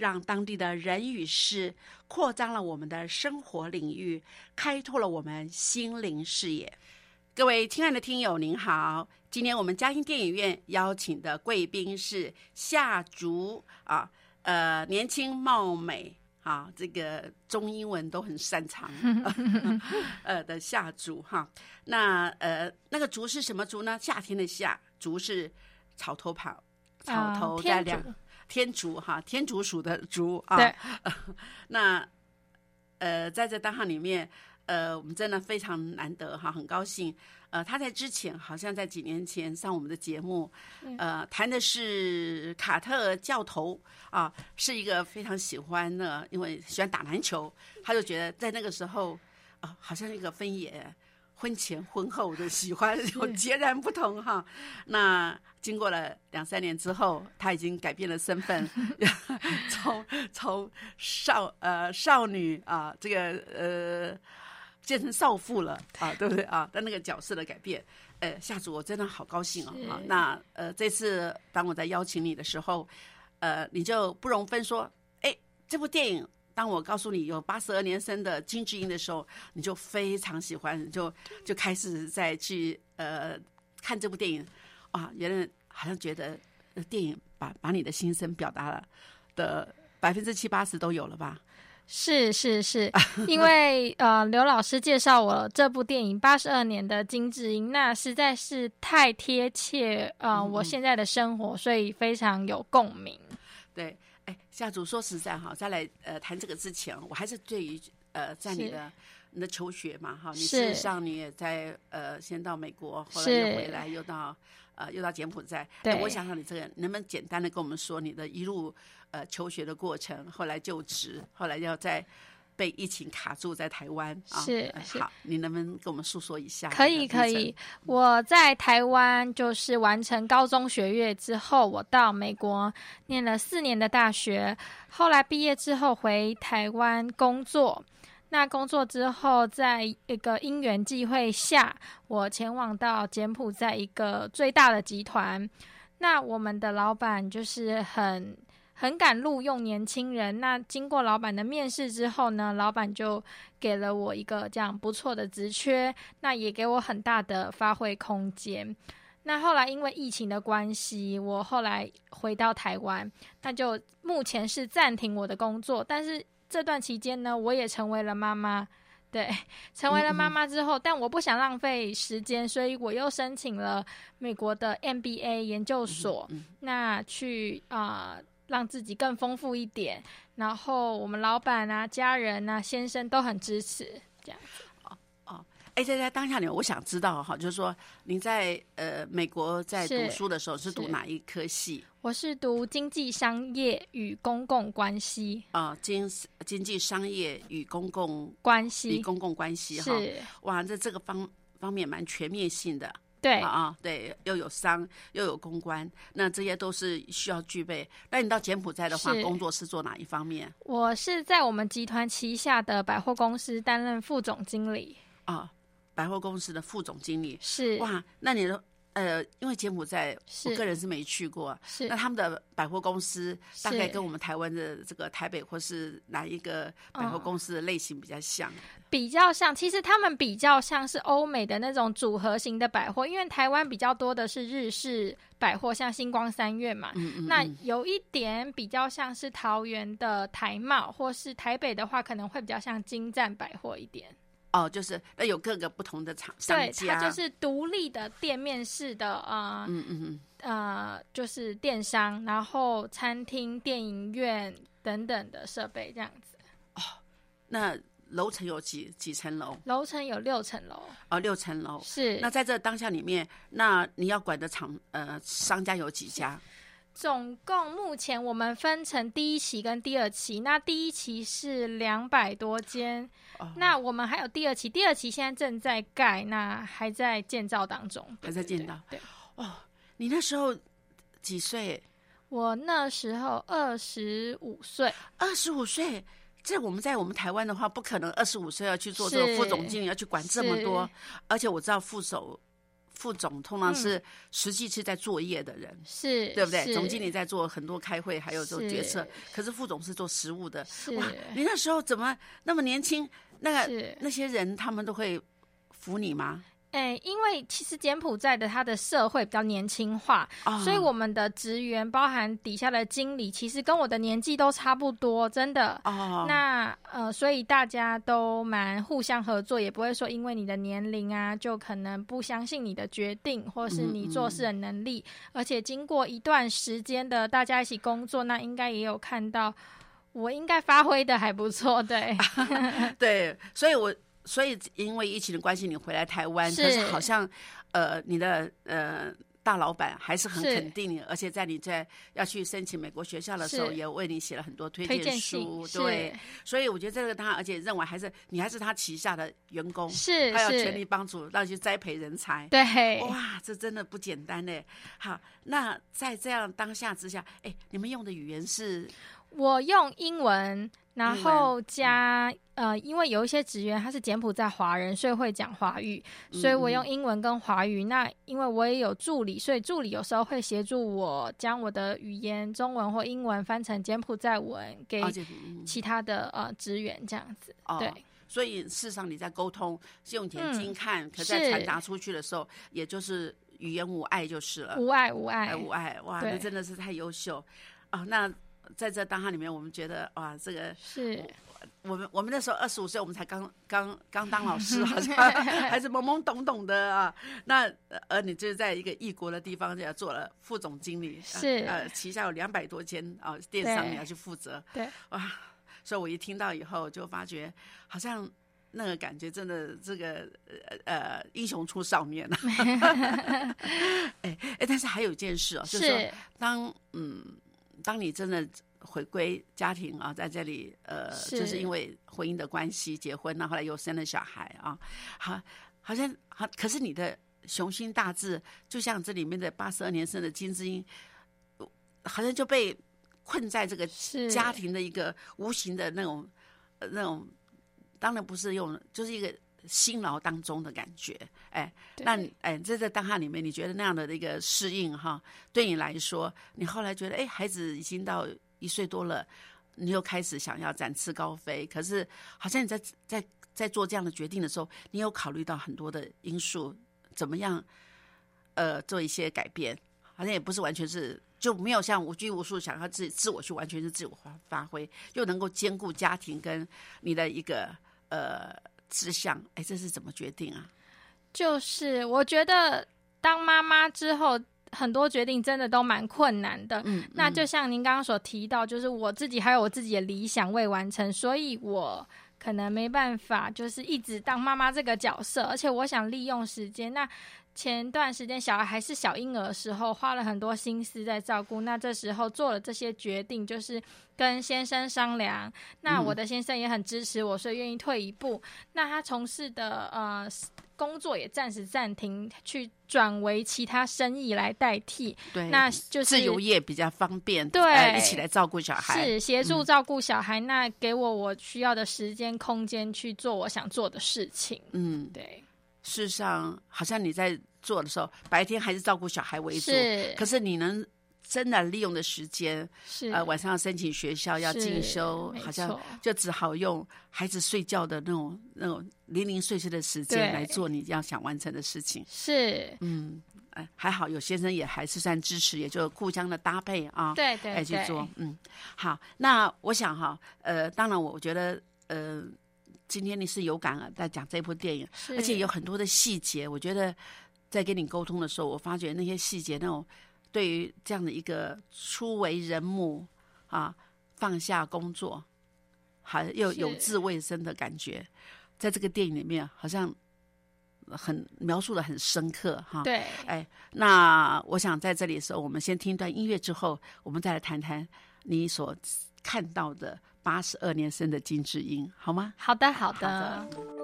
让当地的人与事扩张了我们的生活领域，开拓了我们心灵视野。各位亲爱的听友，您好！今天我们嘉兴电影院邀请的贵宾是夏竹啊，呃，年轻貌美啊，这个中英文都很擅长，呃的夏竹哈。那呃，那个竹是什么竹呢？夏天的夏，竹是草头旁，草头在两。天竺哈，天竺鼠的竺啊。对。那呃，在这单行里面，呃，我们真的非常难得哈，很高兴。呃，他在之前好像在几年前上我们的节目，呃，谈的是卡特教头啊，是一个非常喜欢的，因为喜欢打篮球，他就觉得在那个时候啊，好像一个分野。婚前婚后的喜欢有截然不同哈。那经过了两三年之后，他已经改变了身份，从从少呃少女啊，这个呃变成少妇了啊，对不对啊？但那个角色的改变，呃，夏主我真的好高兴哦。啊，那呃这次当我在邀请你的时候，呃，你就不容分说，哎，这部电影。当我告诉你有八十二年生的金智英的时候，你就非常喜欢，就就开始再去呃看这部电影，啊，原来好像觉得电影把把你的心声表达了的百分之七八十都有了吧？是是是，因为呃刘老师介绍我这部电影八十二年的金智英，那实在是太贴切呃我现在的生活，所以非常有共鸣。对。夏主说实在哈，在来呃谈这个之前，我还是对于呃在你的你的求学嘛哈，你事实上你也在呃先到美国，后来又回来，又到呃又到柬埔寨。对，我想想你这个能不能简单的跟我们说你的一路呃求学的过程，后来就职，后来要在。被疫情卡住在台湾啊，是好，你能不能跟我们诉说一下？可以，可以。我在台湾就是完成高中学业之后，我到美国念了四年的大学，后来毕业之后回台湾工作。那工作之后，在一个因缘际会下，我前往到柬埔寨一个最大的集团。那我们的老板就是很。很敢录用年轻人。那经过老板的面试之后呢，老板就给了我一个这样不错的职缺，那也给我很大的发挥空间。那后来因为疫情的关系，我后来回到台湾，那就目前是暂停我的工作。但是这段期间呢，我也成为了妈妈。对，成为了妈妈之后，但我不想浪费时间，所以我又申请了美国的 MBA 研究所，那去啊。让自己更丰富一点，然后我们老板啊、家人啊、先生都很支持，这样子。哦哦，哎，在在当下里，我想知道哈，就是说您在呃美国在读是书的时候是读哪一科系我是读经济商业与公共关系啊？经经济商业与公共与关系与公共关系哈。是，哇，这这个方方面蛮全面性的。对啊啊，对，又有商又有公关，那这些都是需要具备。那你到柬埔寨的话，工作是做哪一方面我是在我们集团旗下的百货公司担任副总经理，啊？百货公司的副总经理。是哇，那你的呃，因为柬埔寨，我个人是没去过，是那他们的百货公司大概跟我们台湾的这个台北或是哪一个百货嗯公司的类型比较像？比较像，其实他们比较像是欧美的那种组合型的百货，因为台湾比较多的是日式百货，像星光三月嘛。嗯嗯，那嗯有一点比较像是桃园的台贸，或是台北的话，可能会比较像金站百货一点。哦，就是那有各个不同的厂商对，家，它就是独立的店面式的呃、嗯嗯嗯，呃，就是电商，然后餐厅、电影院等等的设备这样子。哦那楼层有几几层楼？楼层有六层楼，哦，六层楼。是那在这当下里面，那你要管的厂呃商家有几家？总共目前我们分成第一期跟第二期，那第一期是两百多间，哦那我们还有第二期，第二期现在正在盖，那还在建造当中，还在建造对。对对你那时候几岁？我那时候二十五岁，二十五岁。这我们在我们台湾的话，不可能二十五岁要去做这个副总经理，要去管这么多。而且我知道副手、副总通常是实际是在作业的人，是，对不对？总经理在做很多开会，还有做决策是，可是副总是做实务的。哇，你那时候怎么那么年轻？那个，那些人他们都会服你吗？哎、因为其实柬埔寨的它的社会比较年轻化，啊所以我们的职员，包含底下的经理，其实跟我的年纪都差不多，真的。哦，那呃，所以大家都蛮互相合作，也不会说因为你的年龄啊，就可能不相信你的决定，或是你做事的能力。而且经过一段时间的大家一起工作，那应该也有看到我应该发挥的还不错，对，对，所以我所以因为疫情的关系，你回来台湾，是可是好像呃你的呃。大老板还是很肯定你，而且在你在要去申请美国学校的时候，也为你写了很多推推荐书。信对，所以我觉得这个他，而且认为还是你还是他旗下的员工，是他要全力帮助让你去栽培人才。对，哇，这真的不简单呢。好，那在这样当下之下，哎，你们用的语言是我用英文，然英后加呃，因为有一些职员他是柬埔寨华人，所以会讲华语，所以我用英文跟华语。那因为我也有助理，所以助理有时候会协助我将我的语言中文或英文翻成柬埔寨文给其他的呃职员这样子。哦对，所以事实上你在沟通是用眼睛嗯看，可在是传达出去的时候，也就是语言无碍就是了。无碍无碍哎，无碍，哇，你真的是太优秀啊！那在这当下里面，我们觉得哇，这个是我们我们那时候二十五岁，我们才刚刚刚当老师，好像还是懵懵懂懂的啊。那呃而你就是在一个异国的地方，就要做了副总经理，呃是呃，旗下有两百多间啊电商你要去负责，对哇！所以我一听到以后，就发觉好像那个感觉真的这个呃呃英雄出少年啊。哎哎，但是还有一件事哦，就是说是当嗯，当你真的回归家庭啊，在这里呃，是。就是因为婚姻的关系结婚，那后后来又生了小孩啊，好，好像好，可是你的雄心大志，就像这里面的八十二年生的金智英，好像就被困在这个家庭的一个无形的那种呃那种，当然不是用，就是一个辛劳当中的感觉，哎，那你哎，在这当下里面，你觉得那样的一个适应哈，对你来说，你后来觉得哎，孩子已经到一岁多了，你又开始想要展翅高飞，可是好像你在在在做这样的决定的时候，你有考虑到很多的因素，怎么样呃做一些改变，好像也不是完全是。就没有像无拘无束，想要自己自我去完全是自我发发挥，又能够兼顾家庭跟你的一个呃志向，哎，这是怎么决定啊？就是我觉得当妈妈之后，很多决定真的都蛮困难的。嗯，那就像您刚刚所提到，就是我自己还有我自己的理想未完成，所以我可能没办法，就是一直当妈妈这个角色，而且我想利用时间。那前段时间小孩还是小婴儿的时候，花了很多心思在照顾。那这时候做了这些决定，就是跟先生商量。那我的先生也很支持我，所以愿意退一步。那他从事的呃工作也暂时暂停，去转为其他生意来代替。对，那就是自由业比较方便，对呃一起来照顾小孩。是协助嗯照顾小孩，那给我我需要的时间空间去做我想做的事情。嗯，对，事实上，好像你在做的时候，白天还是照顾小孩为主，是可是你能真的利用的时间，是呃，晚上要申请学校要是进修，好像就只好用孩子睡觉的那种那种零零碎碎的时间对来做你要想完成的事情。是，嗯，哎，还好有先生也还是算支持，也就互相的搭配啊，对对对，来去做。嗯，好，那我想哈，呃，当然我觉得呃。今天你是有感而在讲这部电影，而且有很多的细节，我觉得在跟你沟通的时候，我发觉那些细节那种对于这样的一个初为人母啊，放下工作，还又有志未生的感觉，在这个电影里面好像很描述的很深刻哈。对，哎，那我想在这里的时候，我们先听一段音乐，之后我们再来谈谈你所看到的八十二年生的金智英，好吗？好的好的。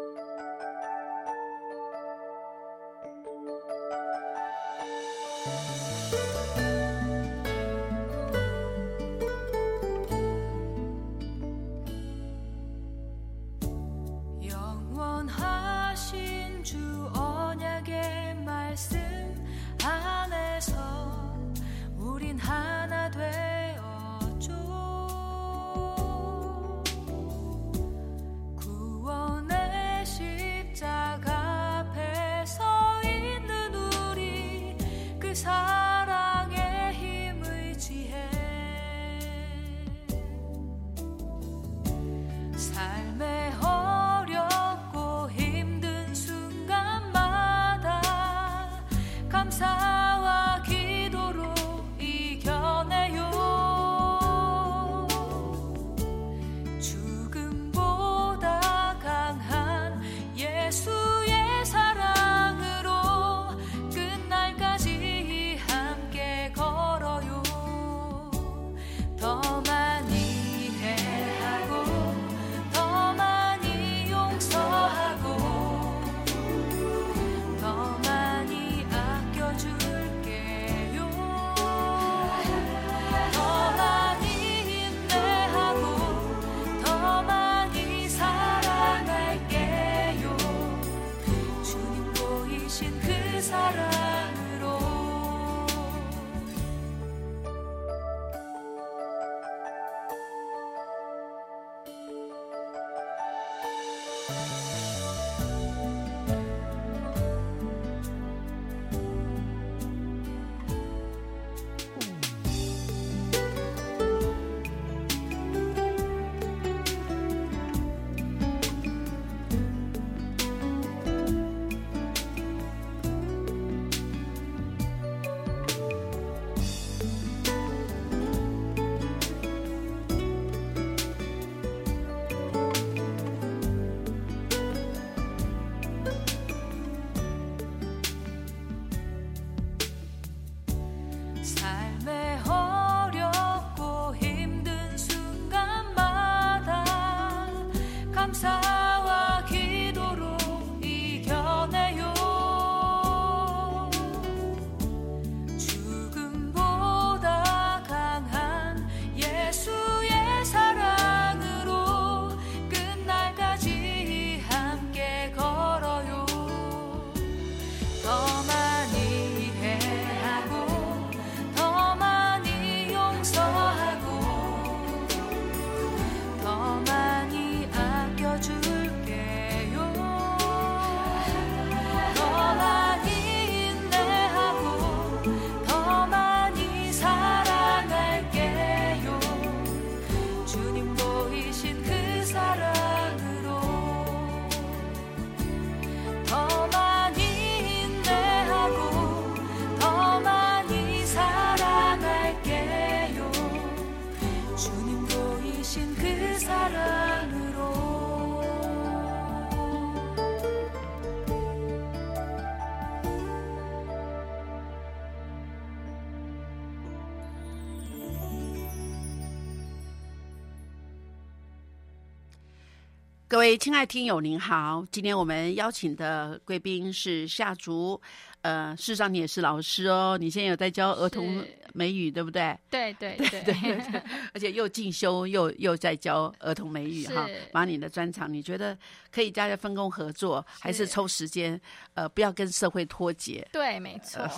位亲爱听友您好，今天我们邀请的贵宾是夏竹，呃，事实上你也是老师哦，你现在有在教儿童美语，对不对？对对对。对 对对，而且又进修又又在教儿童美语哈，把你的专长，你觉得可以大家分工合作，还是是。抽时间，呃，不要跟社会脱节？对，没错，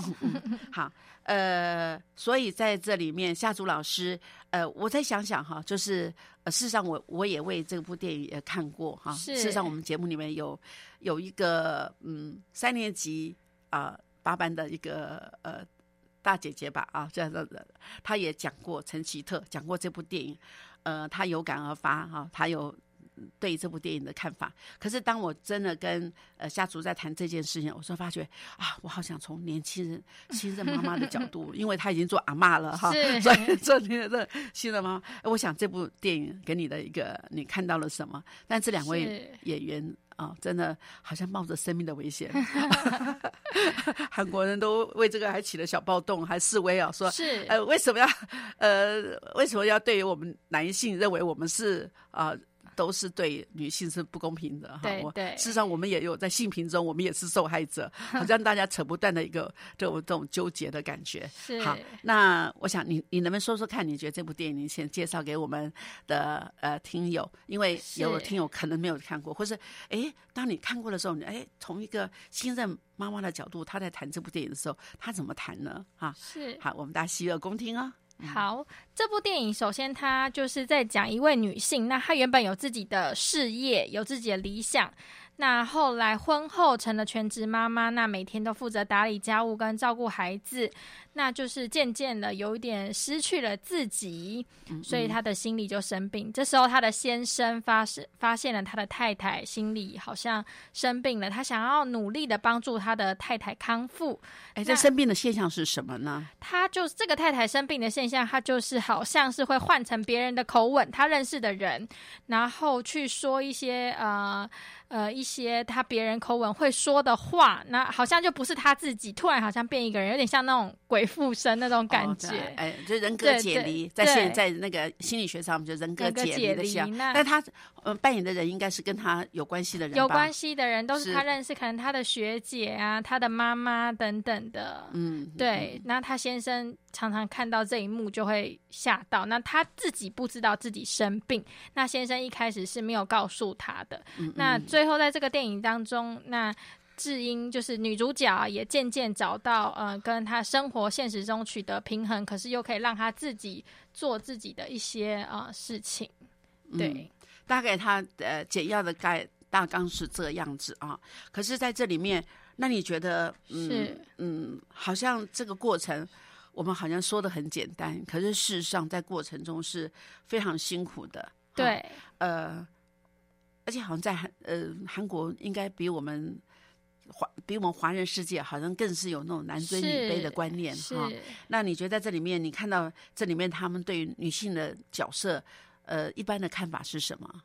好，呃，所以在这里面，夏竹老师，呃，我再想想哈，就是呃，事实上我我也为这部电影也看过哈，是事实上我们节目里面有有一个嗯三年级啊、八班的一个呃大姐姐吧啊，这样的，她也讲过陈奇特讲过这部电影，呃，她有感而发哈、她有。对这部电影的看法，可是当我真的跟呃夏竹在谈这件事情，我说发觉啊，我好想从年轻人、新任妈妈的角度，因为她已经做阿嬷了哈，是 所以做那个这新任妈妈，哎我想这部电影给你的一个你看到了什么？但这两位演员啊、真的好像冒着生命的危险，韩国人都为这个还起了小暴动，还示威啊，说是呃，为什么要呃，为什么要对于我们男性认为我们是啊、都是对女性是不公平的哈？我对对事实上我们也有在性平中，我们也是受害者，好像大家扯不断的一个这种这种纠结的感觉。是好，那我想你你能不能说说看，你觉得这部电影你先介绍给我们的呃听友，因为有是听友可能没有看过，或是诶，当你看过的时候，你诶，从一个新任妈妈的角度，她在谈这部电影的时候，她怎么谈呢？哈，是好，我们大家洗耳恭听啊。好，这部电影首先它就是在讲一位女性，那她原本有自己的事业，有自己的理想。那后来婚后成了全职妈妈，那每天都负责打理家务跟照顾孩子，那就是渐渐的有一点失去了自己，所以他的心里就生病。这时候他的先生发现发现了他的太太心里好像生病了，他想要努力的帮助他的太太康复，哎，这生病的现象是什么呢？他就是这个太太生病的现象，他就是好像是会换成别人的口吻，他认识的人，然后去说一些呃呃一些他别人口吻会说的话，那好像就不是他自己，突然好像变一个人，有点像那种鬼附身那种感觉。哎，就人格解离，在现在那个心理学上，我们就人格解离。那他呃扮演的人应该是跟他有关系的人，有关系的人都是他认识，可能他的学姐啊、他的妈妈等等的。嗯，对，那他先生常常看到这一幕就会吓到，那他自己不知道自己生病，那先生一开始是没有告诉他的。那最后在这个电影当中，那智英就是女主角啊也渐渐找到呃跟她生活现实中取得平衡，可是又可以让她自己做自己的一些呃事情。对，嗯大概她呃简要的概大纲是这样子啊。可是在这里面，那你觉得嗯是嗯，好像这个过程。我们好像说的很简单，可是事实上在过程中是非常辛苦的。对，呃，而且好像在韩呃韩国应该比我们华比我们华人世界好像更是有那种男尊女卑的观念是哈。那你觉得在这里面，你看到这里面他们对于女性的角色，呃，一般的看法是什么？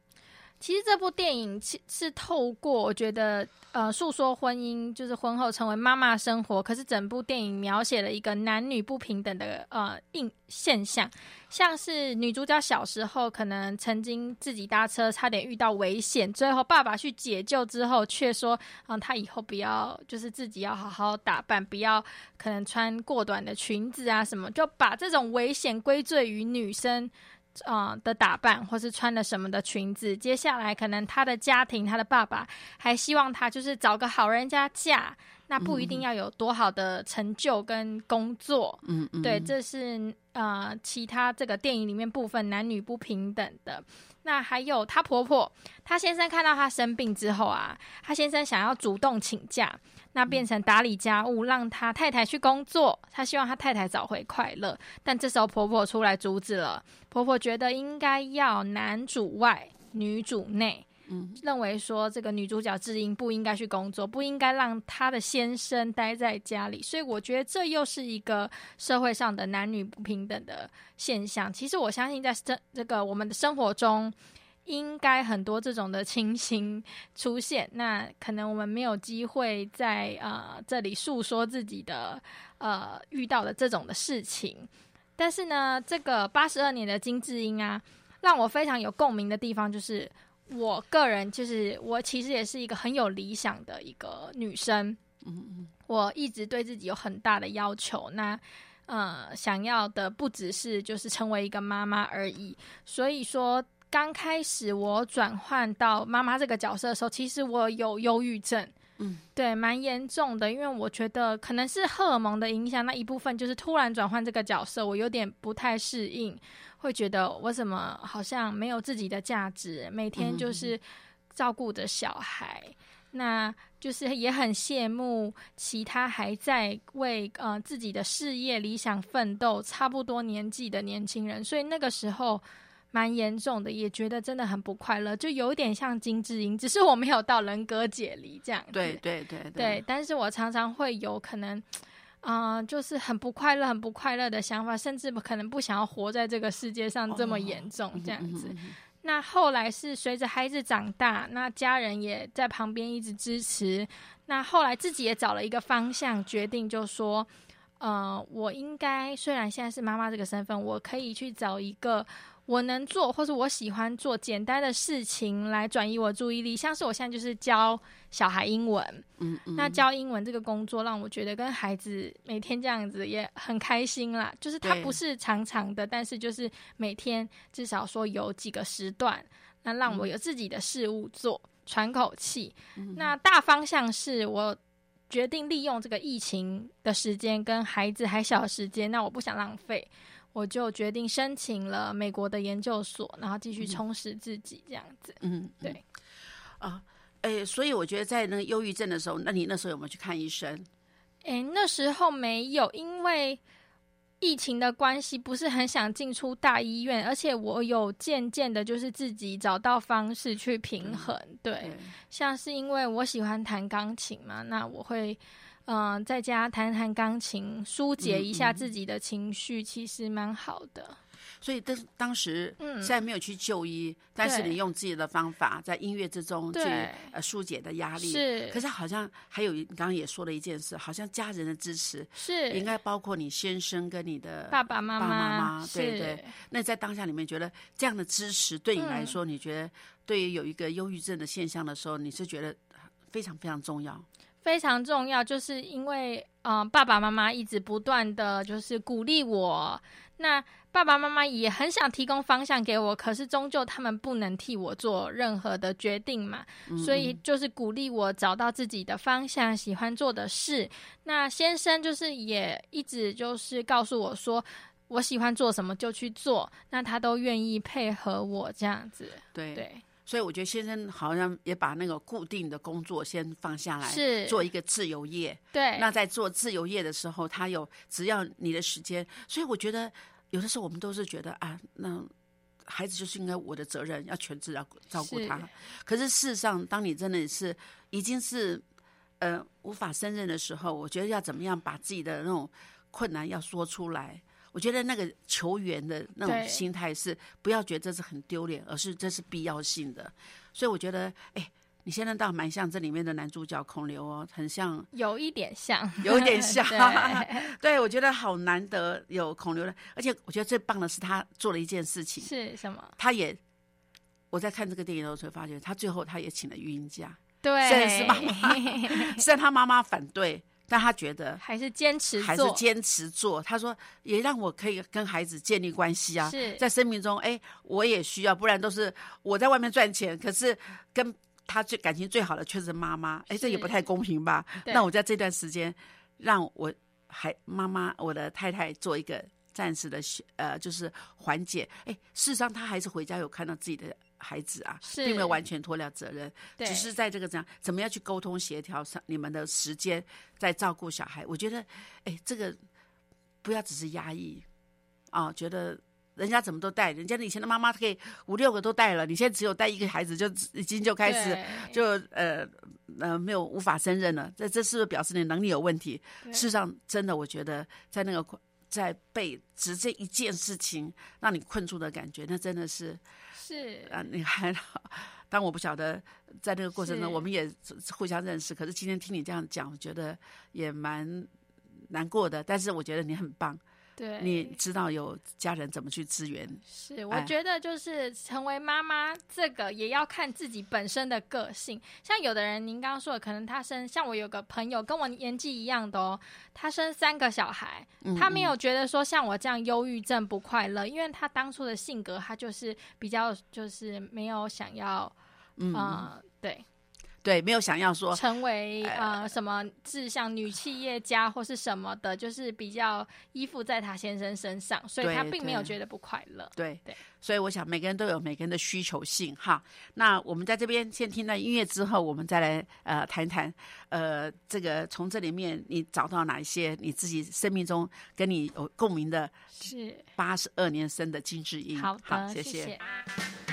其实这部电影是是透过我觉得呃诉说婚姻，就是婚后成为妈妈生活。可是整部电影描写了一个男女不平等的呃应现象，像是女主角小时候可能曾经自己搭车差点遇到危险，最后爸爸去解救之后，却说嗯她以后不要就是自己要好好打扮，不要可能穿过短的裙子啊什么，就把这种危险归罪于女生。呃的打扮，或是穿了什么的裙子，接下来可能他的家庭，他的爸爸还希望他就是找个好人家嫁，那不一定要有多好的成就跟工作，嗯。嗯，对，这是呃其他这个电影里面部分男女不平等的。那还有她婆婆，她先生看到她生病之后啊，她先生想要主动请假，那变成打理家务，让他太太去工作。他希望他太太找回快乐，但这时候婆婆出来阻止了。婆婆觉得应该要男主外，女主内。嗯，认为说这个女主角智英不应该去工作，不应该让她的先生待在家里，所以我觉得这又是一个社会上的男女不平等的现象。其实我相信在生这个我们的生活中，应该很多这种的情形出现。那可能我们没有机会在呃这里诉说自己的呃遇到的这种的事情，但是呢，这个八十二年的金智英啊，让我非常有共鸣的地方就是。我个人就是我其实也是一个很有理想的一个女生，嗯嗯我一直对自己有很大的要求。那呃，想要的不只是就是成为一个妈妈而已。所以说，刚开始我转换到妈妈这个角色的时候，其实我有忧郁症。嗯，对，蛮严重的，因为我觉得可能是荷尔蒙的影响，那一部分就是突然转换这个角色，我有点不太适应，会觉得我怎么好像没有自己的价值，每天就是照顾着小孩，那就是也很羡慕其他还在为呃自己的事业理想奋斗差不多年纪的年轻人，所以那个时候。蛮严重的，也觉得真的很不快乐，就有点像金智英，只是我没有到人格解离这样子。对对对对，但是我常常会有可能，啊、就是很不快乐、很不快乐的想法，甚至可能不想要活在这个世界上这么严重这样子。那后来是随着孩子长大，那家人也在旁边一直支持。那后来自己也找了一个方向，决定就说，呃，我应该虽然现在是妈妈这个身份，我可以去找一个我能做或者我喜欢做简单的事情来转移我注意力，像是我现在就是教小孩英文，嗯嗯，那教英文这个工作让我觉得跟孩子每天这样子也很开心啦。就是它不是长长的，但是就是每天至少说有几个时段，那让我有自己的事物做，喘口气。那大方向是我决定利用这个疫情的时间跟孩子还小的时间，那我不想浪费。我就决定申请了美国的研究所，然后继续充实自己，这样子。嗯，嗯对啊，哎，所以我觉得在那个忧郁症的时候，那你那时候有没有去看医生？诶，那时候没有，因为疫情的关系，不是很想进出大医院，而且我有渐渐的，就是自己找到方式去平衡。对，像是因为我喜欢弹钢琴嘛，那我会嗯、呃在家弹弹钢琴，疏解一下自己的情绪，其实蛮好的。所以当当时嗯虽然没有去就医，但是你用自己的方法在音乐之中去对呃疏解的压力。是，可是好像还有刚刚也说了一件事，好像家人的支持是应该包括你先生跟你的爸爸妈爸妈妈妈对对那在当下里面，觉得这样的支持对你来嗯说，你觉得对于有一个忧郁症的现象的时候，你是觉得非常非常重要。非常重要，就是因为嗯、呃爸爸妈妈一直不断的就是鼓励我，那爸爸妈妈也很想提供方向给我，可是终究他们不能替我做任何的决定嘛，嗯所以就是鼓励我找到自己的方向，喜欢做的事。那先生就是也一直就是告诉我说。我喜欢做什么就去做，那他都愿意配合我这样子。对对，所以我觉得先生好像也把那个固定的工作先放下来，是做一个自由业。对，那在做自由业的时候，他有只要你的时间，所以我觉得有的时候我们都是觉得啊，那孩子就是应该我的责任，要全职要照顾他。可是事实上，当你真的是已经是呃无法胜任的时候，我觉得要怎么样把自己的那种困难要说出来。我觉得那个球员的那种心态是不要觉得这是很丢脸，而是这是必要性的。所以我觉得，哎，你现在倒蛮像这里面的男主角孔刘哦，很像有一点像，有一点像。对。对，我觉得好难得有孔刘的，而且我觉得最棒的是他做了一件事情，是什么？他也我在看这个电影的时候发觉，他最后他也请了育婴假，对，虽然是妈妈虽然他妈妈反对，但他觉得还是坚持还是做，坚持做。他说也让我可以跟孩子建立关系啊，是。在生命中，哎，我也需要，不然都是我在外面赚钱，可是跟他最感情最好的却是妈妈，哎，这也不太公平吧？那我在这段时间，让我还妈妈我的太太做一个暂时的呃，就是缓解。哎，事实上他还是回家有看到自己的孩子啊，并没有完全脱了责任，对只是在这个怎样怎么样去沟通协调上你们的时间，在照顾小孩。我觉得，哎，这个不要只是压抑啊，觉得。人家怎么都带，人家以前的妈妈可以五六个都带了，你现在只有带一个孩子就已经就开始就呃呃没有无法胜任了，这这是不是表示你能力有问题？事实上，真的我觉得在那个在被只这一件事情让你困住的感觉，那真的是是。啊，你还 当我不晓得在那个过程中我们也互相认识，可是今天听你这样讲，我觉得也蛮难过的。但是我觉得你很棒，对，你知道有家人怎么去支援。是，我哎觉得就是成为妈妈，这个也要看自己本身的个性。像有的人，您刚刚说的，可能他生，像我有个朋友跟我年纪一样的哦，他生三个小孩，嗯他没有觉得说像我这样忧郁症不快乐，因为他当初的性格，他就是比较就是没有想要，嗯，呃，对，对，没有想要说，成为呃什么志向女企业家或是什么的，就是比较依附在他先生身上，所以他并没有觉得不快乐。对对所以我想每个人都有每个人的需求性哈。那我们在这边先听到音乐之后，我们再来呃谈一谈呃这个从这里面你找到哪一些你自己生命中跟你有共鸣的是，八十二年生的金智英。好的，谢谢。台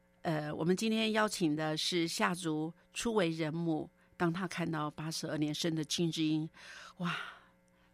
呃，我们今天邀请的是夏竹初为人母，当他看到八十二年生的金智英，哇，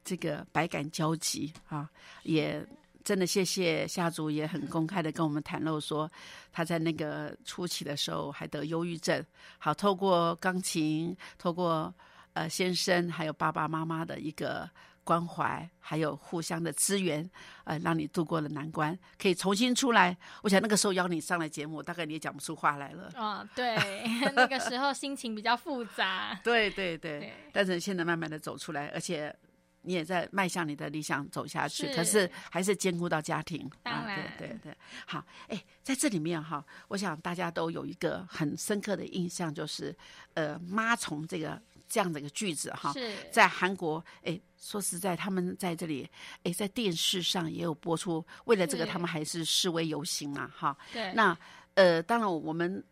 这个百感交集啊，也真的谢谢夏竹，也很公开的跟我们袒露说，他在那个初期的时候还得忧郁症。好，透过钢琴，透过呃先生还有爸爸妈妈的一个关怀，还有互相的支援，呃，让你度过了难关，可以重新出来。我想那个时候邀你上来节目，大概你也讲不出话来了。啊、对，那个时候心情比较复杂。对对对，对但是现在慢慢的走出来，而且你也在迈向你的理想走下去，是可是还是兼顾到家庭。啊、当然对对对，好，哎，在这里面哈，我想大家都有一个很深刻的印象，就是呃，妈从这个这样的一个句子哈，是。在韩国，哎，说实在，他们在这里，哎，在电视上也有播出，为了这个，他们还是示威游行嘛，哈。对，那呃，当然我们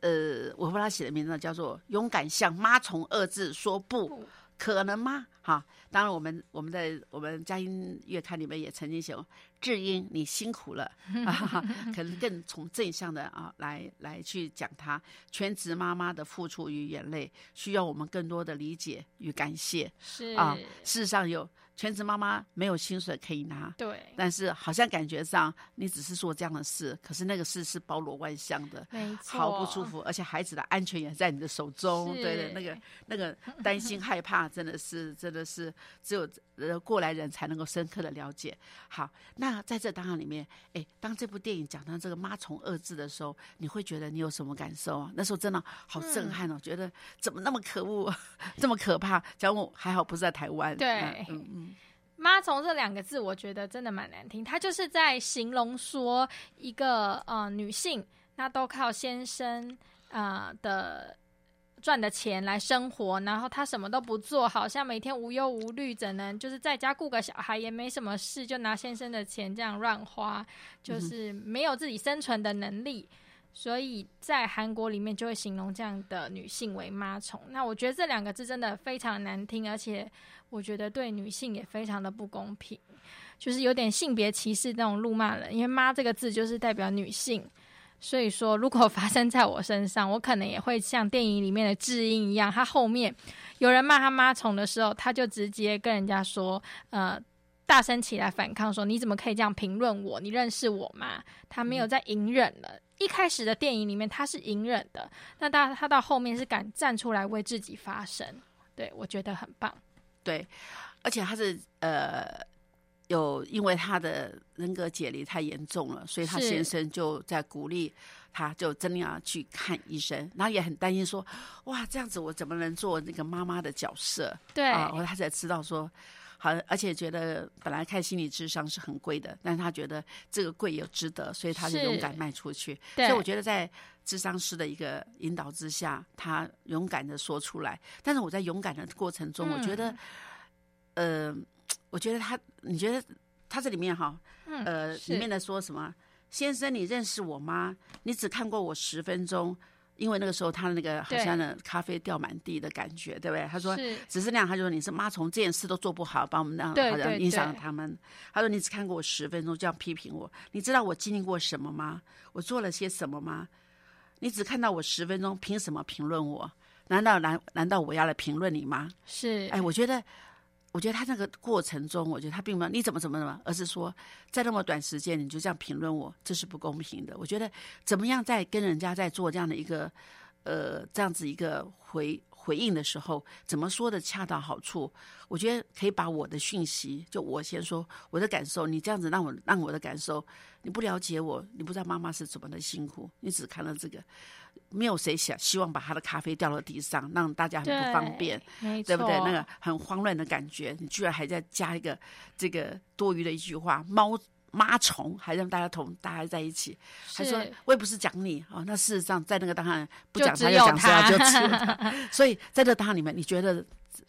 呃，我把他写的名字叫做“勇敢向妈从二字说不”，不可能吗？哈，当然我们我们的我们佳音月刊里面也曾经写过，智英你辛苦了啊，可能更从正向的啊来来去讲她全职妈妈的付出与眼泪，需要我们更多的理解与感谢是啊。事实上有全职妈妈没有薪水可以拿，对，但是好像感觉上你只是做这样的事，可是那个事是包罗万象的，没错，好不舒服，而且孩子的安全也在你的手中。对对，那个那个担心害怕，真的是真的是只有呃过来人才能够深刻的了解。好，那在这档案里面，哎，当这部电影讲到这个“妈虫”二字的时候，你会觉得你有什么感受啊？那时候真的好震撼哦，觉得怎么那么可恶，这么可怕？讲我还好不是在台湾，对嗯嗯妈虫这两个字，我觉得真的蛮难听。它就是在形容说一个呃女性，那都靠先生啊、呃的赚的钱来生活，然后她什么都不做，好像每天无忧无虑，只能就是在家顾个小孩也没什么事，就拿先生的钱这样乱花，就是没有自己生存的能力。所以在韩国里面就会形容这样的女性为妈虫。那我觉得这两个字真的非常难听，而且我觉得对女性也非常的不公平，就是有点性别歧视那种辱骂人。因为“妈”这个字就是代表女性，所以说如果发生在我身上，我可能也会像电影里面的智英一样，他后面有人骂他妈虫的时候，他就直接跟人家说，呃。大声起来反抗，说你怎么可以这样评论我？你认识我吗？他没有在隐忍了。一开始的电影里面他是隐忍的，那他他到后面是敢站出来为自己发声，对我觉得很棒。对，而且他是呃，有因为他的人格解离太严重了，所以他先生就在鼓励他，就真的要去看医生，然后也很担心说，哇，这样子我怎么能做那个妈妈的角色？对，啊，我他才知道说。好，而且觉得本来看心理智商是很贵的，但是他觉得这个贵也值得，所以他就是勇敢迈出去。对所以我觉得在智商师的一个引导之下，他勇敢的说出来。但是我在勇敢的过程中，嗯我觉得，呃，我觉得他，你觉得他这里面哈，嗯呃，里面的说什么？先生，你认识我吗？你只看过我十分钟，因为那个时候他那个好像呢咖啡掉满地的感觉，对不对？他说是只是那样，他就说你是妈从这件事都做不好，把我们那好像影响了他们。他说你只看过我十分钟，这样批评我，你知道我经历过什么吗？我做了些什么吗？你只看到我十分钟，凭什么评论我？难道难难道我要来评论你吗？是，哎，我觉得，我觉得他那个过程中，我觉得他并没有你怎么怎么怎么，而是说在那么短时间你就这样评论我，这是不公平的。我觉得怎么样在跟人家在做这样的一个呃这样子一个回回应的时候，怎么说的恰到好处？我觉得可以把我的讯息，就我先说我的感受，你这样子让我让我的感受，你不了解我，你不知道妈妈是怎么的辛苦，你只看了这个。没有谁想希望把他的咖啡掉到地上，让大家很不方便。对不对？那个很慌乱的感觉，你居然还在加一个这个多余的一句话“猫妈虫”，还让大家同大家在一起，还说我也不是讲你哦。那事实上，在那个档案不就讲他就讲他就只有他。所以在这个档案里面，你觉得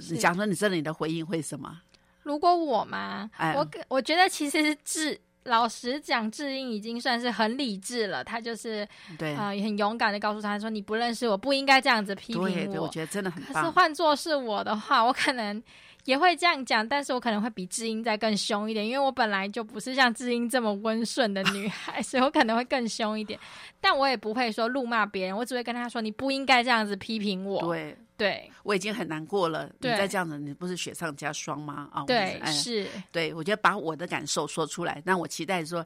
你讲说你真的你的回应会什么？如果我嘛，哎我个我觉得其实智，老实讲，智英已经算是很理智了。他就是对、呃，也很勇敢的告诉他说：“你不认识我，不应该这样子批评对对，我觉得真的很可是。换做是我的话，我可能也会这样讲，但是我可能会比智英再更凶一点，因为我本来就不是像智英这么温顺的女孩，所以我可能会更凶一点。但我也不会说怒骂别人，我只会跟他说：“你不应该这样子批评我。对，对我已经很难过了，你再这样子，你不是雪上加霜吗？啊、对，哎是，对，我觉得把我的感受说出来，那我期待说，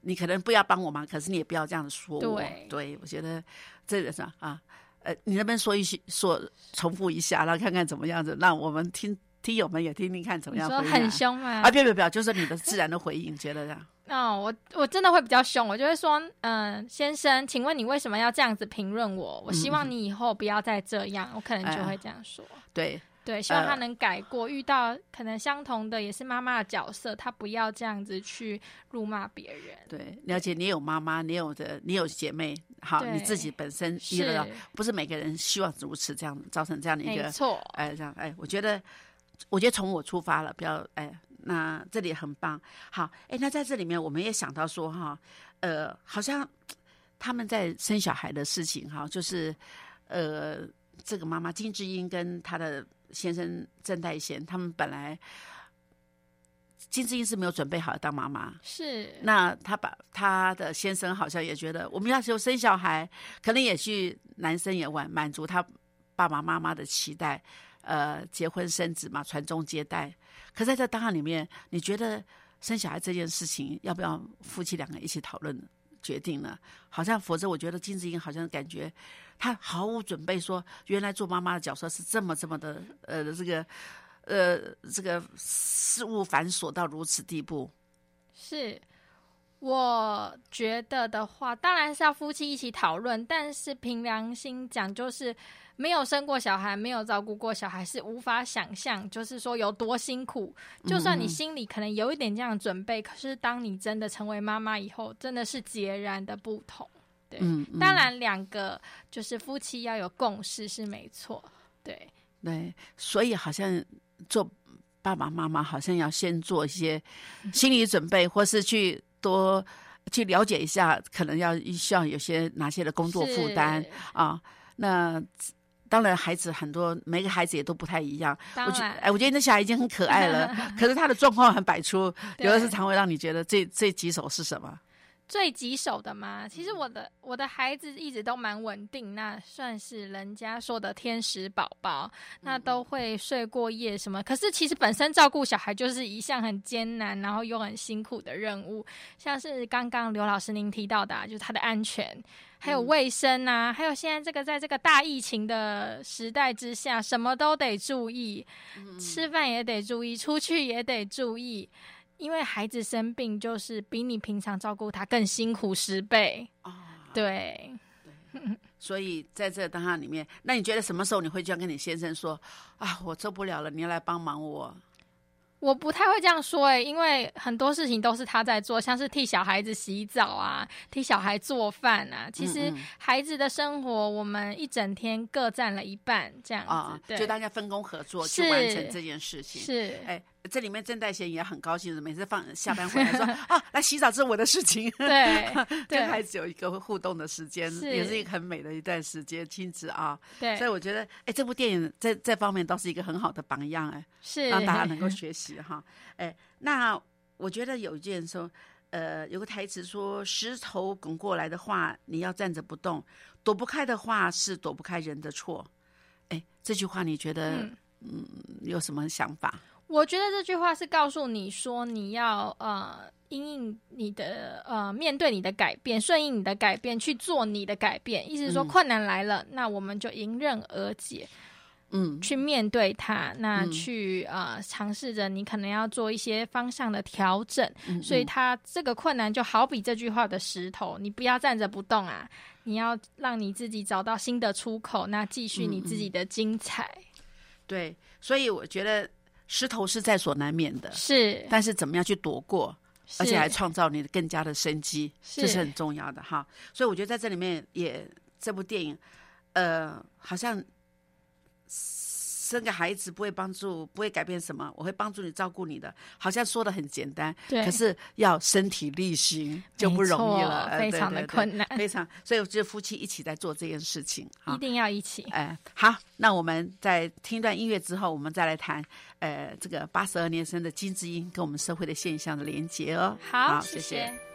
你可能不要帮我忙，可是你也不要这样子说我。对我觉得这个是啊，呃，你那边说一些，说重复一下，然后看看怎么样子，让我们听听友们也听听看怎么样回应啊。说很凶吗？啊！不要不要不要，就是你的自然的回应，觉得这样。哦，我我真的会比较凶，我就会说，嗯、先生，请问你为什么要这样子评论我？我希望你以后不要再这样，我可能就会这样说。对，对，希望他呃能改过，遇到可能相同的也是妈妈的角色，他不要这样子去辱骂别人。对，了解你有妈妈，你有的，你有姐妹，好，你自己本身一是个不是每个人希望如此这样造成这样的一个，错，哎，这样，哎，我觉得，我觉得从我出发了，不要，哎，那这里很棒，好，哎，那在这里面我们也想到说哈，呃，好像他们在生小孩的事情哈，就是，呃，这个妈妈金智英跟她的先生郑代贤，他们本来金智英是没有准备好当妈妈，是。那他把他的先生好像也觉得，我们要是有生小孩，可能也去男生也满满足他爸爸妈妈的期待，呃，结婚生子嘛，传宗接代。可在这当下里面，你觉得生小孩这件事情要不要夫妻两个一起讨论决定呢？好像否则，我觉得金智英好像感觉她毫无准备说原来做妈妈的角色是这么这么的呃这个呃这个事物繁琐到如此地步。是，我觉得的话，当然是要夫妻一起讨论，但是凭良心讲，就是没有生过小孩，没有照顾过小孩，是无法想象，就是说有多辛苦。就算你心里可能有一点这样的准备，可是当你真的成为妈妈以后，真的是截然的不同。对，嗯，嗯当然两个就是夫妻要有共识是没错。对，对，所以好像做爸爸妈妈，好像要先做一些 心理准备，或是去多去了解一下，可能要需要有些哪些的工作负担啊。那当然，孩子很多，每个孩子也都不太一样。我觉哎，我觉得那小孩已经很可爱了，可是他的状况很百出，有的是常会让你觉得最最棘手是什么？最棘手的嘛，其实我的我的孩子一直都蛮稳定，那算是人家说的天使宝宝，那都会睡过夜什么。可是其实本身照顾小孩就是一项很艰难，然后又很辛苦的任务，像是刚刚刘老师您提到的、啊，就是他的安全。还有卫生啊，还有现在这个在这个大疫情的时代之下，什么都得注意，吃饭也得注意，出去也得注意，因为孩子生病就是比你平常照顾他更辛苦十倍。啊，对，所以在这当下里面，那你觉得什么时候你会这样跟你先生说啊？我受不了了，你要来帮忙我？我不太会这样说诶、因为很多事情都是他在做，像是替小孩子洗澡啊，替小孩做饭啊。其实孩子的生活，我们一整天各占了一半，这样子。啊，对，就大家分工合作去完成这件事情。是，哎，这里面郑代贤也很高兴的，每次放下班回来说 啊，来洗澡这是我的事情，对 跟对孩子有一个互动的时间，是也是一个很美的一段时间，亲子啊。对，所以我觉得，哎，这部电影在这方面倒是一个很好的榜样，哎，是让大家能够学习哈。哎，那我觉得有一件说，呃，有个台词说：“石头滚过来的话，你要站着不动；躲不开的话，是躲不开人的错。”哎，这句话你觉得嗯有什么想法？我觉得这句话是告诉你说，你要呃，因应你的呃，面对你的改变，顺应你的改变，去做你的改变。意思是说，嗯困难来了，那我们就迎刃而解，嗯去面对它，那嗯去呃，尝试着你可能要做一些方向的调整。嗯，所以嗯它这个困难就好比这句话的石头，你不要站着不动啊，你要让你自己找到新的出口，那继续你自己的精彩。对，所以我觉得石头是在所难免的，是，但是怎么样去躲过，而且还创造你的更加的生机，这是是很重要的哈。所以我觉得在这里面也这部电影，呃，好像生个孩子不会帮助，不会改变什么，我会帮助你照顾你的，好像说的很简单，对可是要身体力行就不容易了，非常的对对对困难非常。所以我觉得夫妻一起在做这件事情，哈一定要一起。哎，好，那我们在听一段音乐之后，我们再来谈，呃，这个八十二年生的金智英跟我们社会的现象的连接哦。好，谢谢。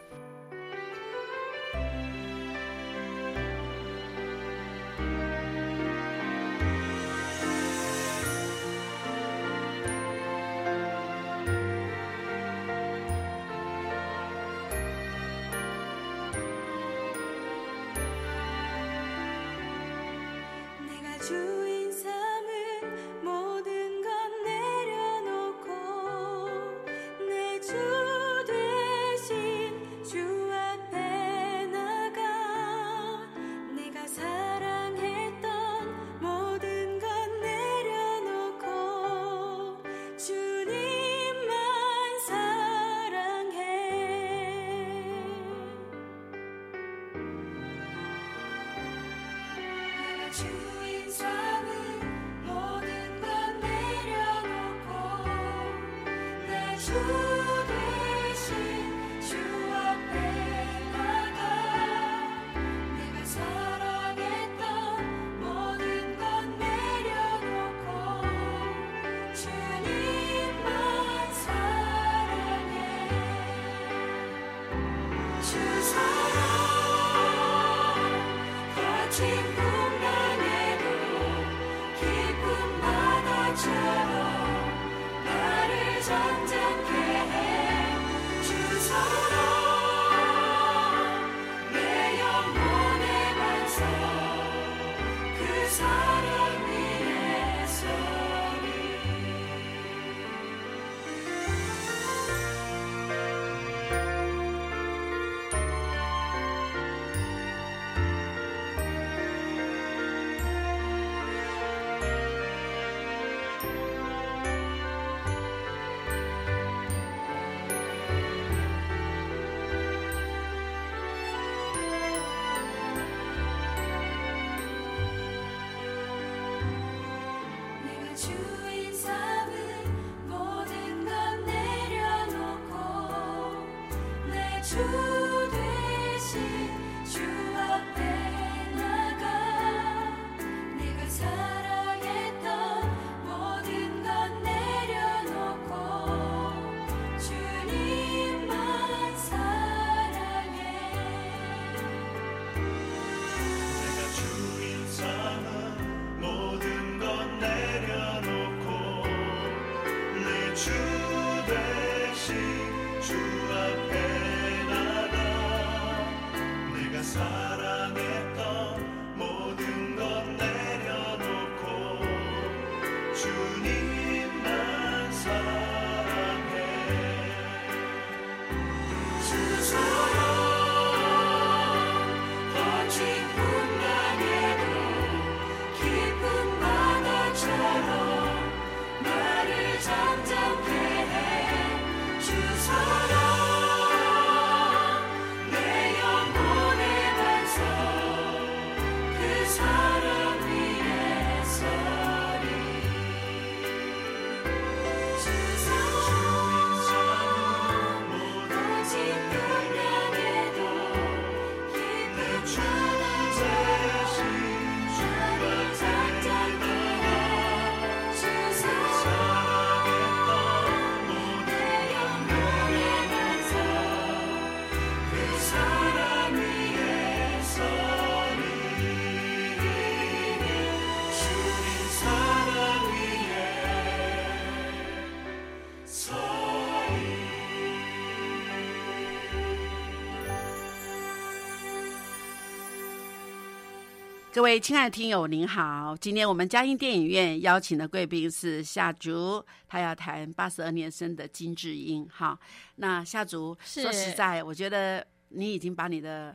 各位亲爱的听友，您好！今天我们嘉音电影院邀请的贵宾是夏竹，他要谈八十二年生的金智英。哈，那夏竹说实在，我觉得你已经把你的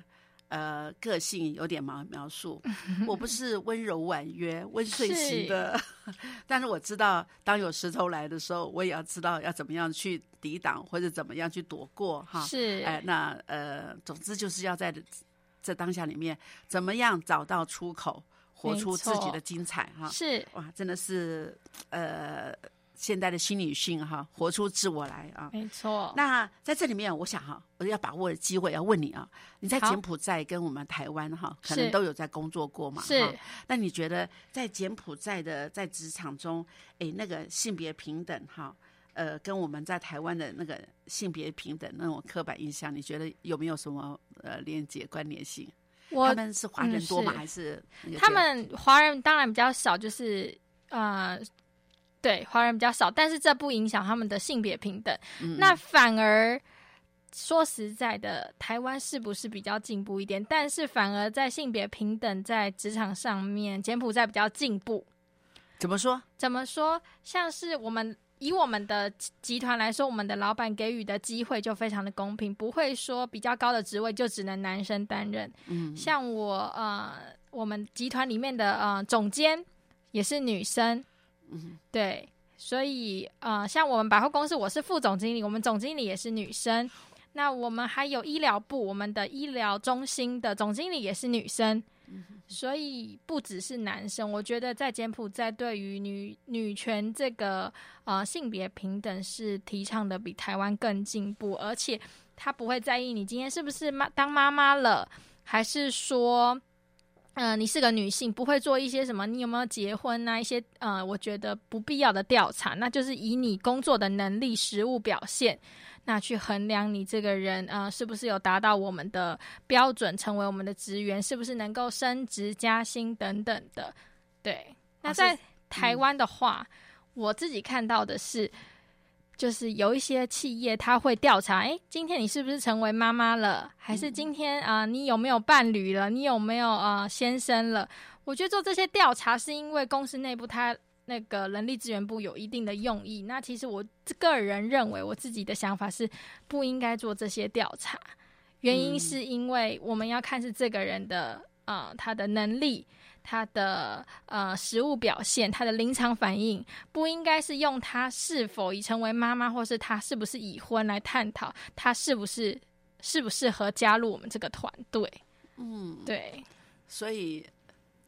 呃个性有点描描述。我不是温柔婉约、温顺型的，但是我知道，当有石头来的时候，我也要知道要怎么样去抵挡，或者怎么样去躲过。哈，是哎，那呃，总之就是要在这当下里面，怎么样找到出口，活出自己的精彩哈。是哇，真的是呃，现代的新女性哈，活出自我来啊。没错。那在这里面，我想哈，我要把握的机会要问你啊，你在柬埔寨跟我们台湾哈，可能都有在工作过嘛？是哈。那你觉得在柬埔寨的在职场中，哎，那个性别平等哈，呃，跟我们在台湾的那个性别平等那种刻板印象，你觉得有没有什么呃连接关联性？他们是华人多吗？还是他们华人当然比较少，就是呃，对，华人比较少，但是这不影响他们的性别平等。嗯那反而说实在的，台湾是不是比较进步一点？但是反而在性别平等在职场上面，柬埔寨比较进步。怎么说？怎么说？像是我们以我们的集集团来说，我们的老板给予的机会就非常的公平，不会说比较高的职位就只能男生担任。嗯，像我呃，我们集团里面的呃总监也是女生，嗯，对，所以呃，像我们百货公司，我是副总经理，我们总经理也是女生。那我们还有医疗部，我们的医疗中心的总经理也是女生。所以不只是男生，我觉得在柬埔寨对于女女权这个呃性别平等是提倡的比台湾更进步，而且他不会在意你今天是不是妈当妈妈了，还是说。嗯、你是个女性，不会做一些什么，你有没有结婚啊？一些呃，我觉得不必要的调查，那就是以你工作的能力、实物表现，那去衡量你这个人呃是不是有达到我们的标准，成为我们的职员，是不是能够升职加薪等等的。对，那在台湾的话，我自己看到的是。就是有一些企业，他会调查，诶，今天你是不是成为妈妈了？还是今天啊、呃你有没有伴侣了？你有没有呃先生了？我觉得做这些调查是因为公司内部它那个人力资源部有一定的用意。那其实我个人认为，我自己的想法是不应该做这些调查，原因是因为我们要看是这个人的呃他的能力。他的呃实物表现，他的临场反应，不应该是用他是否已成为妈妈，或是他是不是已婚来探讨他是不是适不适合加入我们这个团队。嗯，对，所以，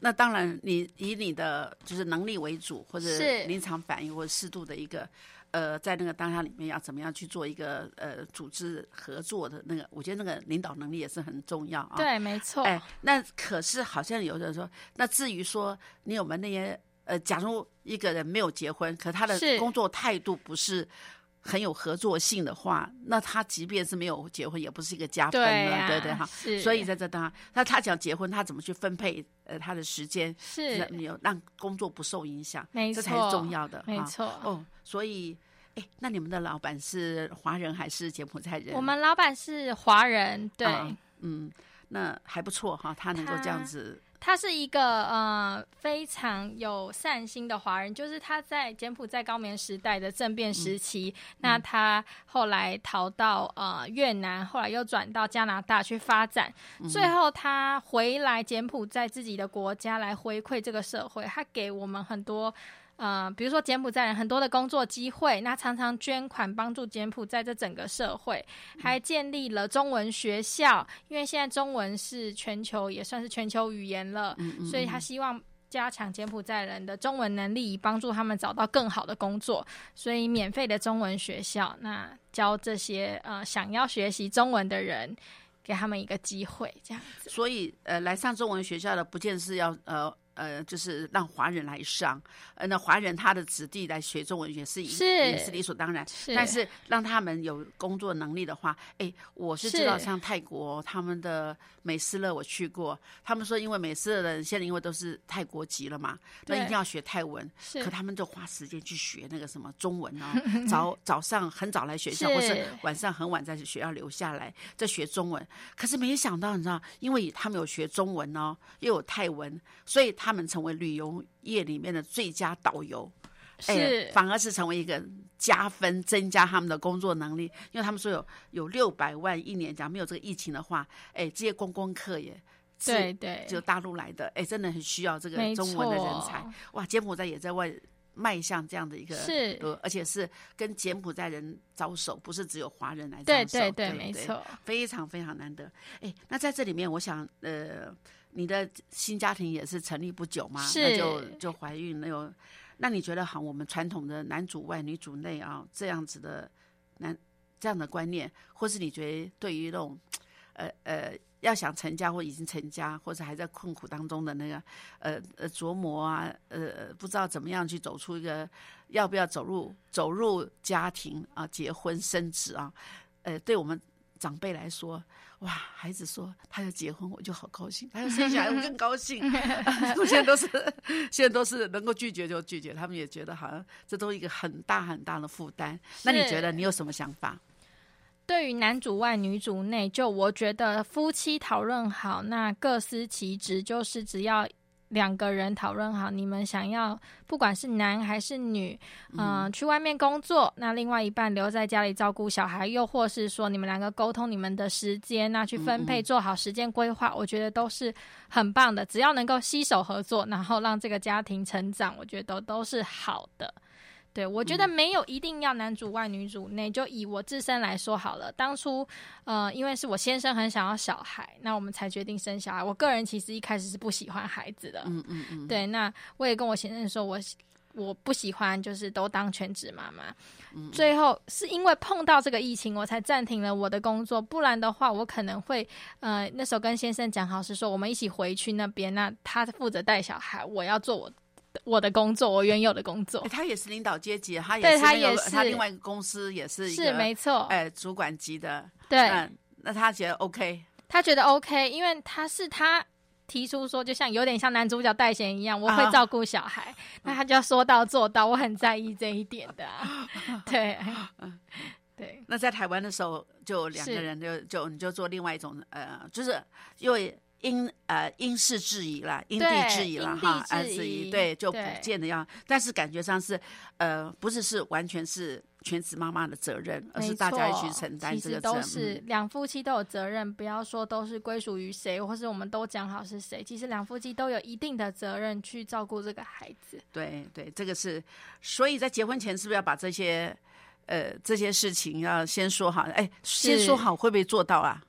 那当然你以你的就是能力为主，或者临场反应，或者适度的一个呃，在那个当下里面要怎么样去做一个呃组织合作的那个，我觉得那个领导能力也是很重要啊。。对，没错。哎，那可是好像有人说，那至于说你有没有那些呃，假如一个人没有结婚，可他的工作态度不是很有合作性的话，那他即便是没有结婚，也不是一个加分了，对啊对对哈。所以在这当中，那他想结婚，他怎么去分配呃他的时间，是有让工作不受影响，没这才是重要的。没错。哦，所以。哎，那你们的老板是华人还是柬埔寨人？我们老板是华人，对，啊嗯，那还不错哈，他能够这样子他是一个呃非常有善心的华人，就是他在柬埔寨高棉时代的政变时期，那他后来逃到呃越南，后来又转到加拿大去发展，最后他回来柬埔寨自己的国家来回馈这个社会，他给我们很多。呃，比如说柬埔寨人很多的工作机会，那常常捐款帮助柬埔寨这整个社会，还建立了中文学校，因为现在中文是全球也算是全球语言了，所以他希望加强柬埔寨人的中文能力，以帮助他们找到更好的工作。所以免费的中文学校，那教这些呃想要学习中文的人，给他们一个机会，这样子。所以呃，来上中文学校的，不见是要呃呃，就是让华人来上，呃，那华人他的子弟来学中文也是是也是理所当然。是但是让他们有工作能力的话，哎，我是知道像泰国他们的美斯乐我去过，他们说因为美斯乐的人现在因为都是泰国籍了嘛，那一定要学泰文，可他们就花时间去学那个什么中文哦，早 早上很早来学校，或是晚上很晚在学校留下来在学中文。可是没想到，你知道，因为他们有学中文哦，又有泰文，所以他们成为旅游业里面的最佳导游。哎是反而是成为一个加分，增加他们的工作能力。因为他们说有有六百万一年，假如没有这个疫情的话，哎，这些观光客也是对对，就大陆来的，哎，真的很需要这个中文的人才。哇，柬埔寨也在外迈向这样的一个是呃，而且是跟柬埔寨人招手，不是只有华人来招对手。对对，没错。非常非常难得。哎，那在这里面，我想，呃，你的新家庭也是成立不久嘛，是那就就怀孕了有。那你觉得，好，我们传统的男主外女主内啊，这样子的男这样的观念，或是你觉得对于那种，呃呃，要想成家或已经成家，或者还在困苦当中的那个，呃呃琢磨啊，呃不知道怎么样去走出一个，要不要走入走入家庭啊，结婚生子啊，呃，对我们长辈来说，哇，孩子说他要结婚，我就好高兴；他要生小孩，我更高兴。我现在都是，现在都是能够拒绝就拒绝，他们也觉得好像这都一个很大很大的负担。那你觉得你有什么想法？对于男主外女主内，就我觉得夫妻讨论好，那各司其职，就是只要两个人讨论好，你们想要不管是男还是女，嗯、去外面工作，那另外一半留在家里照顾小孩，又或是说你们两个沟通你们的时间，那去分配做好时间规划，我觉得都是很棒的。只要能够携手合作，然后让这个家庭成长，我觉得都都是好的。对，我觉得没有一定要男主外女主内，就以我自身来说好了。当初，呃，因为是我先生很想要小孩，那我们才决定生小孩。我个人其实一开始是不喜欢孩子的，嗯嗯嗯，对。那我也跟我先生说，我我不喜欢就是都当全职妈妈。嗯最后是因为碰到这个疫情，我才暂停了我的工作。不然的话，我可能会呃那时候跟先生讲好是说，我们一起回去那边，那他负责带小孩，我要做我我的工作，我原有的工作。诶。他也是领导阶级，他也对是他也是。他另外一个公司也是是没错，哎主管级的，对。那那他觉得 OK，他觉得 OK，因为他是他提出说，就像有点像男主角戴贤一样，我会啊。照顾小孩，那他就要说到做到，我很在意这一点的、啊。对，对，那在台湾的时候，就两个人就就你就做另外一种呃，就是因为因呃因事制宜啦，因地制宜啦哈，呃制制宜宜对，就不见得要，但是感觉上是呃不是是完全是全职妈妈的责任，而是大家一起承担这个责任。都是嗯两夫妻都有责任，不要说都是归属于谁，或是我们都讲好是谁。其实两夫妻都有一定的责任去照顾这个孩子。对对，这个是，所以在结婚前是不是要把这些呃这些事情要先说好？哎，先说好会不会做到啊？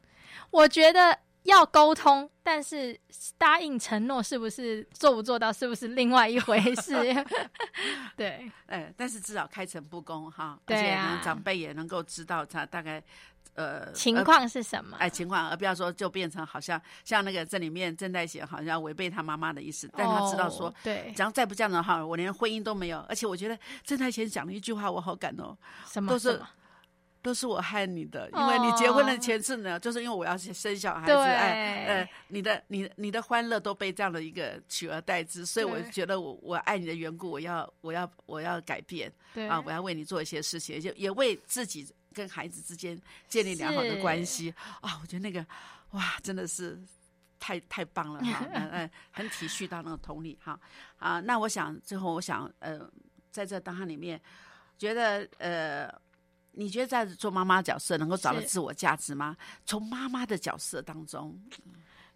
我觉得要沟通，但是答应承诺是不是做不做到，是不是另外一回事？对，哎，但是至少开诚布公哈，对啊呢，长辈也能够知道他大概呃呃情况是什么？哎情况，而不要说就变成好像像那个这里面郑代贤好像违背他妈妈的意思，但他知道说哦。对，只要再不这样的话，我连婚姻都没有。而且我觉得郑太贤讲了一句话，我好感动，什么都是什么都是我害你的，因为你结婚的哦前次呢，就是因为我要生小孩子，对哎，呃，你的你你的欢乐都被这样的一个取而代之，所以我觉得我我爱你的缘故，我要我要我要改变对啊，我要为你做一些事情，也就也为自己跟孩子之间建立良好的关系啊，我觉得那个哇，真的是。太太棒了哈，嗯嗯，很体恤到那个同理哈啊。那我想最后，我想呃，在这当下里面，觉得呃，你觉得在做妈妈角色能够找到自我价值吗？从妈妈的角色当中，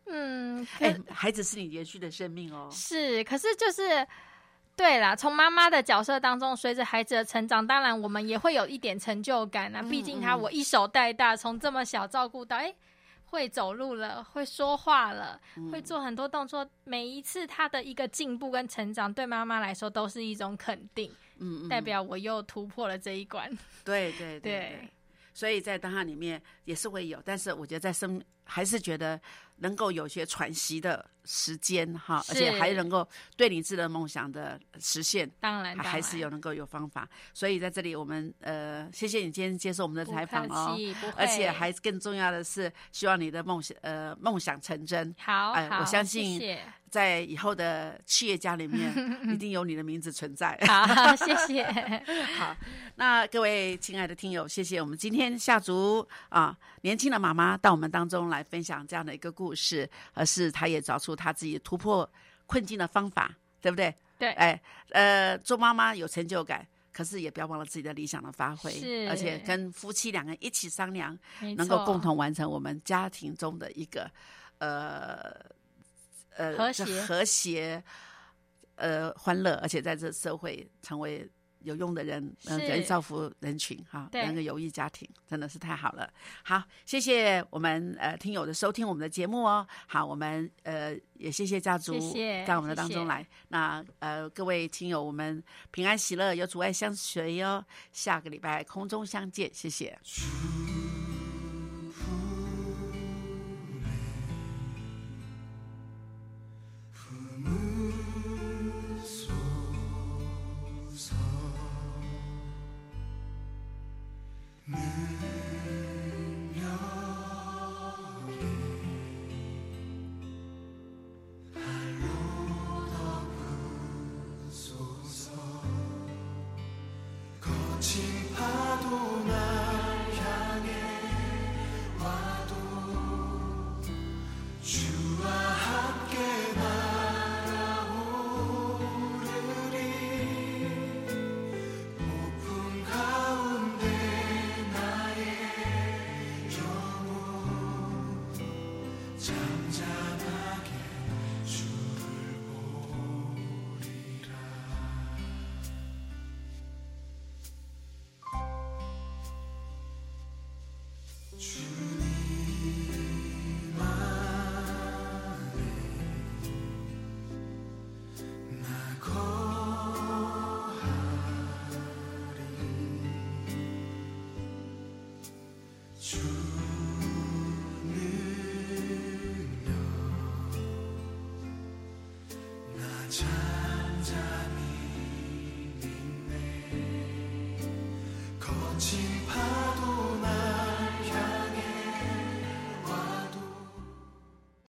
嗯，可哎，孩子是你延续的生命哦。是，可是就是。对啦，从妈妈的角色当中，随着孩子的成长，当然我们也会有一点成就感啊。嗯毕竟他嗯我一手带大，从这么小照顾到，哎，会走路了，会说话了，嗯会做很多动作。每一次他的一个进步跟成长，对妈妈来说都是一种肯定，嗯嗯，代表我又突破了这一关。对对对对，所以在当下里面也是会有，但是我觉得在生还是觉得能够有些喘息的时间哈，而且还能够对你自己的梦想的实现。当然，当还是有能够有方法，所以在这里我们呃，谢谢你今天接受我们的采访哦，而且还更重要的是，希望你的梦想呃梦想成真，好，我相谢信谢在以后的企业家里面 一定有你的名字存在。好，谢谢。好，那各位亲爱的听友，谢谢我们今天下足啊年轻的妈妈到我们当中来分享这样的一个故事，而是她也找出她自己突破困境的方法，对不对？对哎，呃，做妈妈有成就感。可是也不要忘了自己的理想的发挥，是而且跟夫妻两个人一起商量，能够共同完成我们家庭中的一个呃呃这和谐和谐呃欢乐，而且在这社会成为有用的人，能是人造福人群哈，对能够有益家庭，真的是太好了。好，谢谢我们呃听友的收听我们的节目哦。好，我们呃也谢谢家族谢谢在我们的当谢谢中来。那呃各位听友，我们平安喜乐，有阻碍相随哟。下个礼拜空中相见，谢谢。